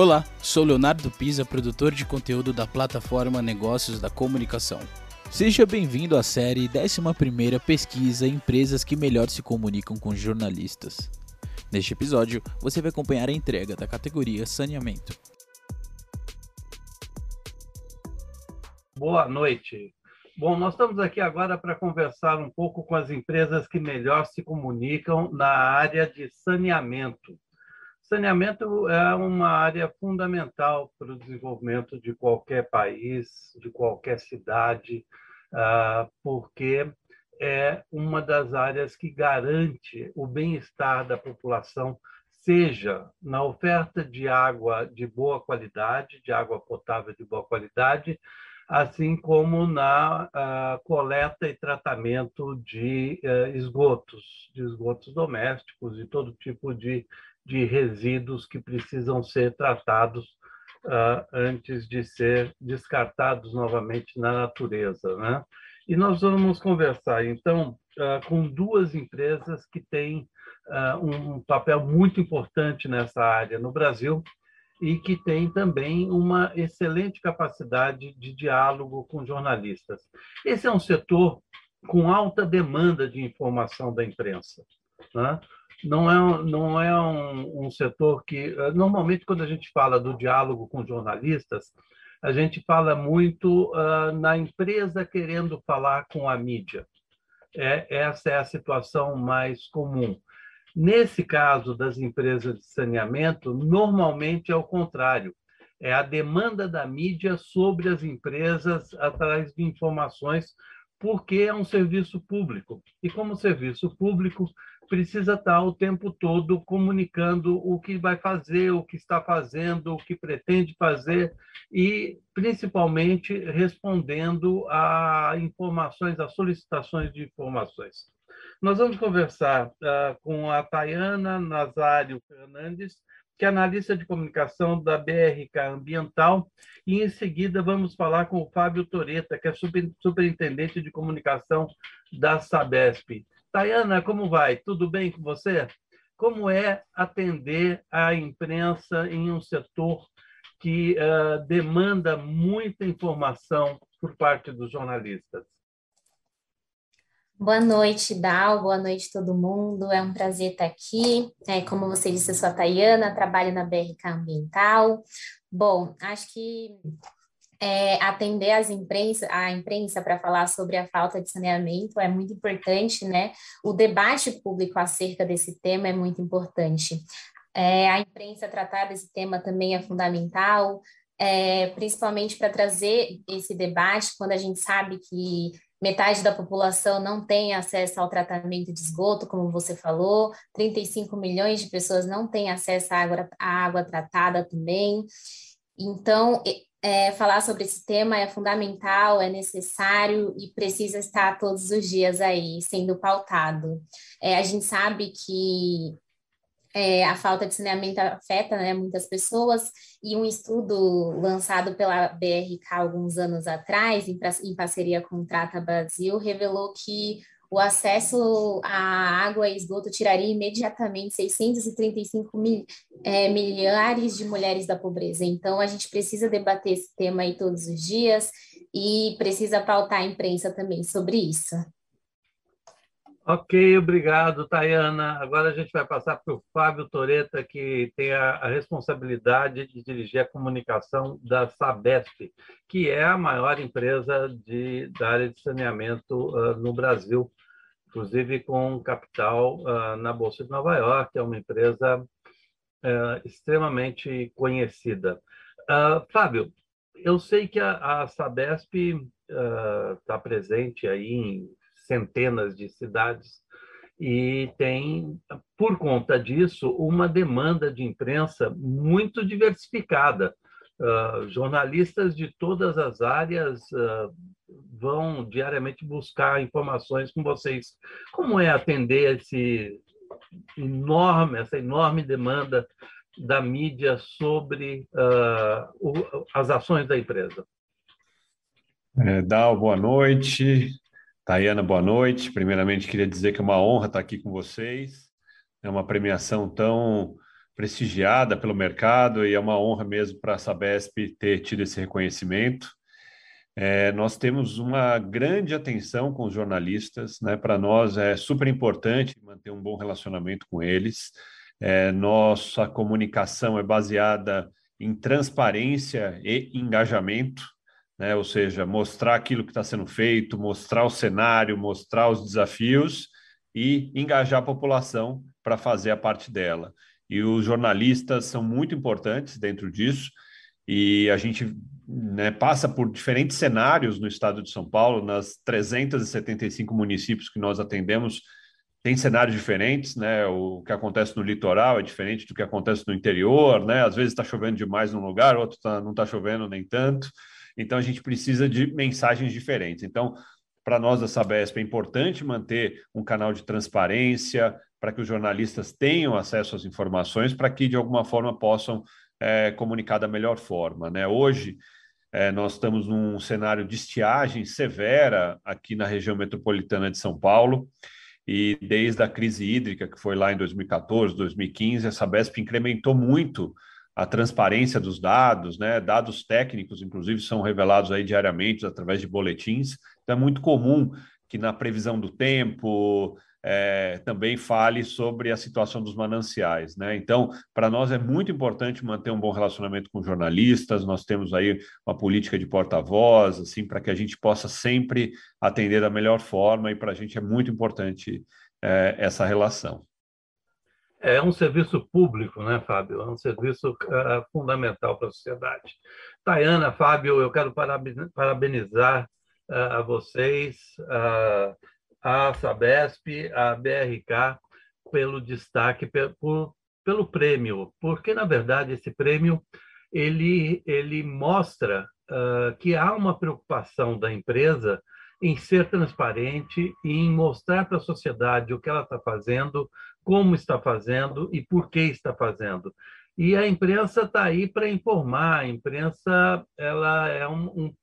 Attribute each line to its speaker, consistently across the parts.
Speaker 1: Olá, sou Leonardo Pisa, produtor de conteúdo da plataforma Negócios da Comunicação. Seja bem-vindo à série 11 Pesquisa Empresas que melhor se comunicam com jornalistas. Neste episódio, você vai acompanhar a entrega da categoria Saneamento.
Speaker 2: Boa noite. Bom, nós estamos aqui agora para conversar um pouco com as empresas que melhor se comunicam na área de saneamento. Saneamento é uma área fundamental para o desenvolvimento de qualquer país, de qualquer cidade, ah, porque é uma das áreas que garante o bem-estar da população, seja na oferta de água de boa qualidade, de água potável de boa qualidade, assim como na ah, coleta e tratamento de eh, esgotos, de esgotos domésticos e todo tipo de de resíduos que precisam ser tratados uh, antes de ser descartados novamente na natureza. Né? E nós vamos conversar, então, uh, com duas empresas que têm uh, um papel muito importante nessa área no Brasil e que têm também uma excelente capacidade de diálogo com jornalistas. Esse é um setor com alta demanda de informação da imprensa. Né? não é, não é um, um, setor que. Eh, normalmente, quando a gente fala do diálogo com jornalistas, a gente fala muito uh, na empresa querendo falar com a mídia. É, essa é a situação mais comum. Nesse caso das empresas de saneamento, normalmente é o contrário. É a demanda da mídia sobre as empresas atrás de informações, porque é um serviço público. E como serviço público, precisa estar o tempo todo comunicando o que vai fazer, o que está fazendo, o que pretende fazer e, principalmente, respondendo a informações, a solicitações de informações. Nós vamos conversar uh, com a Tayana Nazário Fernandes, que é analista de comunicação da BRK Ambiental, e em seguida vamos falar com o Fábio Toreta, que é superintendente de comunicação da Sabesp. Tayana, como vai? Tudo bem com você? Como é atender a imprensa em um setor que uh, demanda muita informação por parte dos jornalistas?
Speaker 3: Boa noite, Dal. Boa noite, todo mundo. É um prazer estar aqui. É, como você disse, eu sou a Tayana, trabalho na BRK Ambiental. Bom, acho que é, atender as imprensa, a imprensa para falar sobre a falta de saneamento é muito importante, né? O debate público acerca desse tema é muito importante. É, a imprensa tratar desse tema também é fundamental, é, principalmente para trazer esse debate quando a gente sabe que metade da população não tem acesso ao tratamento de esgoto, como você falou, 35 milhões de pessoas não têm acesso à água, à água tratada também. Então, é, falar sobre esse tema é fundamental, é necessário e precisa estar todos os dias aí sendo pautado. É, a gente sabe que é, a falta de saneamento afeta né, muitas pessoas, e um estudo lançado pela BRK alguns anos atrás, em, em parceria com o Trata Brasil, revelou que o acesso à água e esgoto tiraria imediatamente 635 mil, é, milhares de mulheres da pobreza. Então, a gente precisa debater esse tema aí todos os dias e precisa pautar a imprensa também sobre isso.
Speaker 2: Ok, obrigado, Tayana. Agora a gente vai passar para o Fábio Toreta, que tem a, a, responsabilidade de dirigir a comunicação da Sabesp, que é a maior empresa de, da área de saneamento uh, no Brasil, inclusive com capital uh, na Bolsa de Nova York, é uma empresa uh, extremamente conhecida. Fábio, eu sei que a, a Sabesp está presente aí em centenas de cidades e tem, por conta disso, uma demanda de imprensa muito diversificada. Uh, jornalistas de todas as áreas uh, vão diariamente buscar informações com vocês. Como é atender esse enorme, essa enorme demanda da mídia sobre uh, o, as ações da empresa?
Speaker 4: É, Dal, boa noite. Tayana, boa noite. Primeiramente, queria dizer que é uma honra estar aqui com vocês. É uma premiação tão prestigiada pelo mercado e é uma honra mesmo para a Sabesp ter tido esse reconhecimento. É, nós temos uma grande atenção com os jornalistas, né? Para nós é super importante manter um bom relacionamento com eles. É, nossa comunicação é baseada em transparência e engajamento, né? Ou seja, mostrar aquilo que está sendo feito, mostrar o cenário, mostrar os desafios e engajar a população para fazer a parte dela. E os jornalistas são muito importantes dentro disso e a gente né, passa por diferentes cenários no estado de São Paulo, nas 375 municípios que nós atendemos, tem cenários diferentes, né? O que acontece no litoral é diferente do que acontece no interior, né? Às vezes está chovendo demais num lugar, outro tá, não está chovendo nem tanto. Então a gente precisa de mensagens diferentes. Então, para nós da Sabesp é importante manter um canal de transparência para que os jornalistas tenham acesso às informações, para que de alguma forma possam é, comunicar da melhor forma. Né? Hoje, é, nós estamos num cenário de estiagem severa aqui na região metropolitana de São Paulo, e desde a crise hídrica, que foi lá em 2014, 2015, a Sabesp incrementou muito a transparência dos dados, né? Dados técnicos, inclusive, são revelados aí diariamente através de boletins. Então, é muito comum que na previsão do tempo, é, também fale sobre a situação dos mananciais. Né? Então, para nós é muito importante manter um bom relacionamento com jornalistas, nós temos aí uma política de porta-voz, assim, para que a gente possa sempre atender da melhor forma, e para a gente é muito importante é, essa relação.
Speaker 2: É um serviço público, né, Fábio? É um serviço uh, fundamental para a sociedade. Tayana, Fábio, eu quero parabenizar uh, a vocês. Uh, a Sabesp, a BRK, pelo destaque, por, pelo prêmio, porque, na verdade, esse prêmio ele, ele mostra que há uma preocupação da empresa em ser transparente e em mostrar para a sociedade o que ela está fazendo, como está fazendo e por que está fazendo. E a imprensa está aí para informar. A imprensa ela é um, um,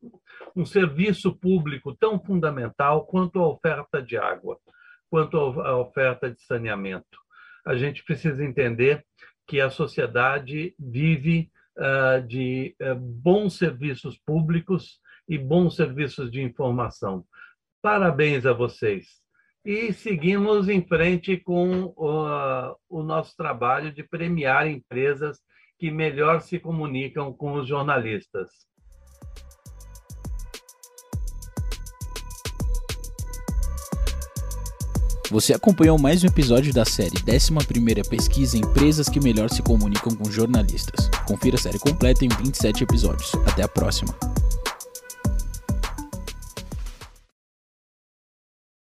Speaker 2: um, serviço público tão fundamental quanto a oferta de água, quanto a oferta de saneamento. A gente precisa entender que a sociedade vive uh, de uh, bons serviços públicos e bons serviços de informação. Parabéns a vocês e seguimos em frente com o, o nosso trabalho de premiar empresas que melhor se comunicam com os jornalistas.
Speaker 1: Você acompanhou mais um episódio da série 11ª Pesquisa Empresas que melhor se comunicam com jornalistas. Confira a série completa em 27 episódios. Até a próxima.